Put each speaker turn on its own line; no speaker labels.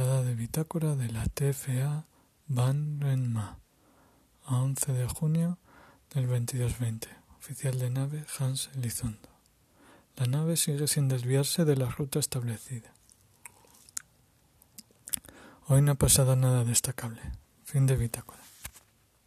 Entrada de bitácora de la TFA Van Renma a 11 de junio del 2220. Oficial de nave Hans Elizondo. La nave sigue sin desviarse de la ruta establecida. Hoy no ha pasado nada destacable. Fin de bitácora.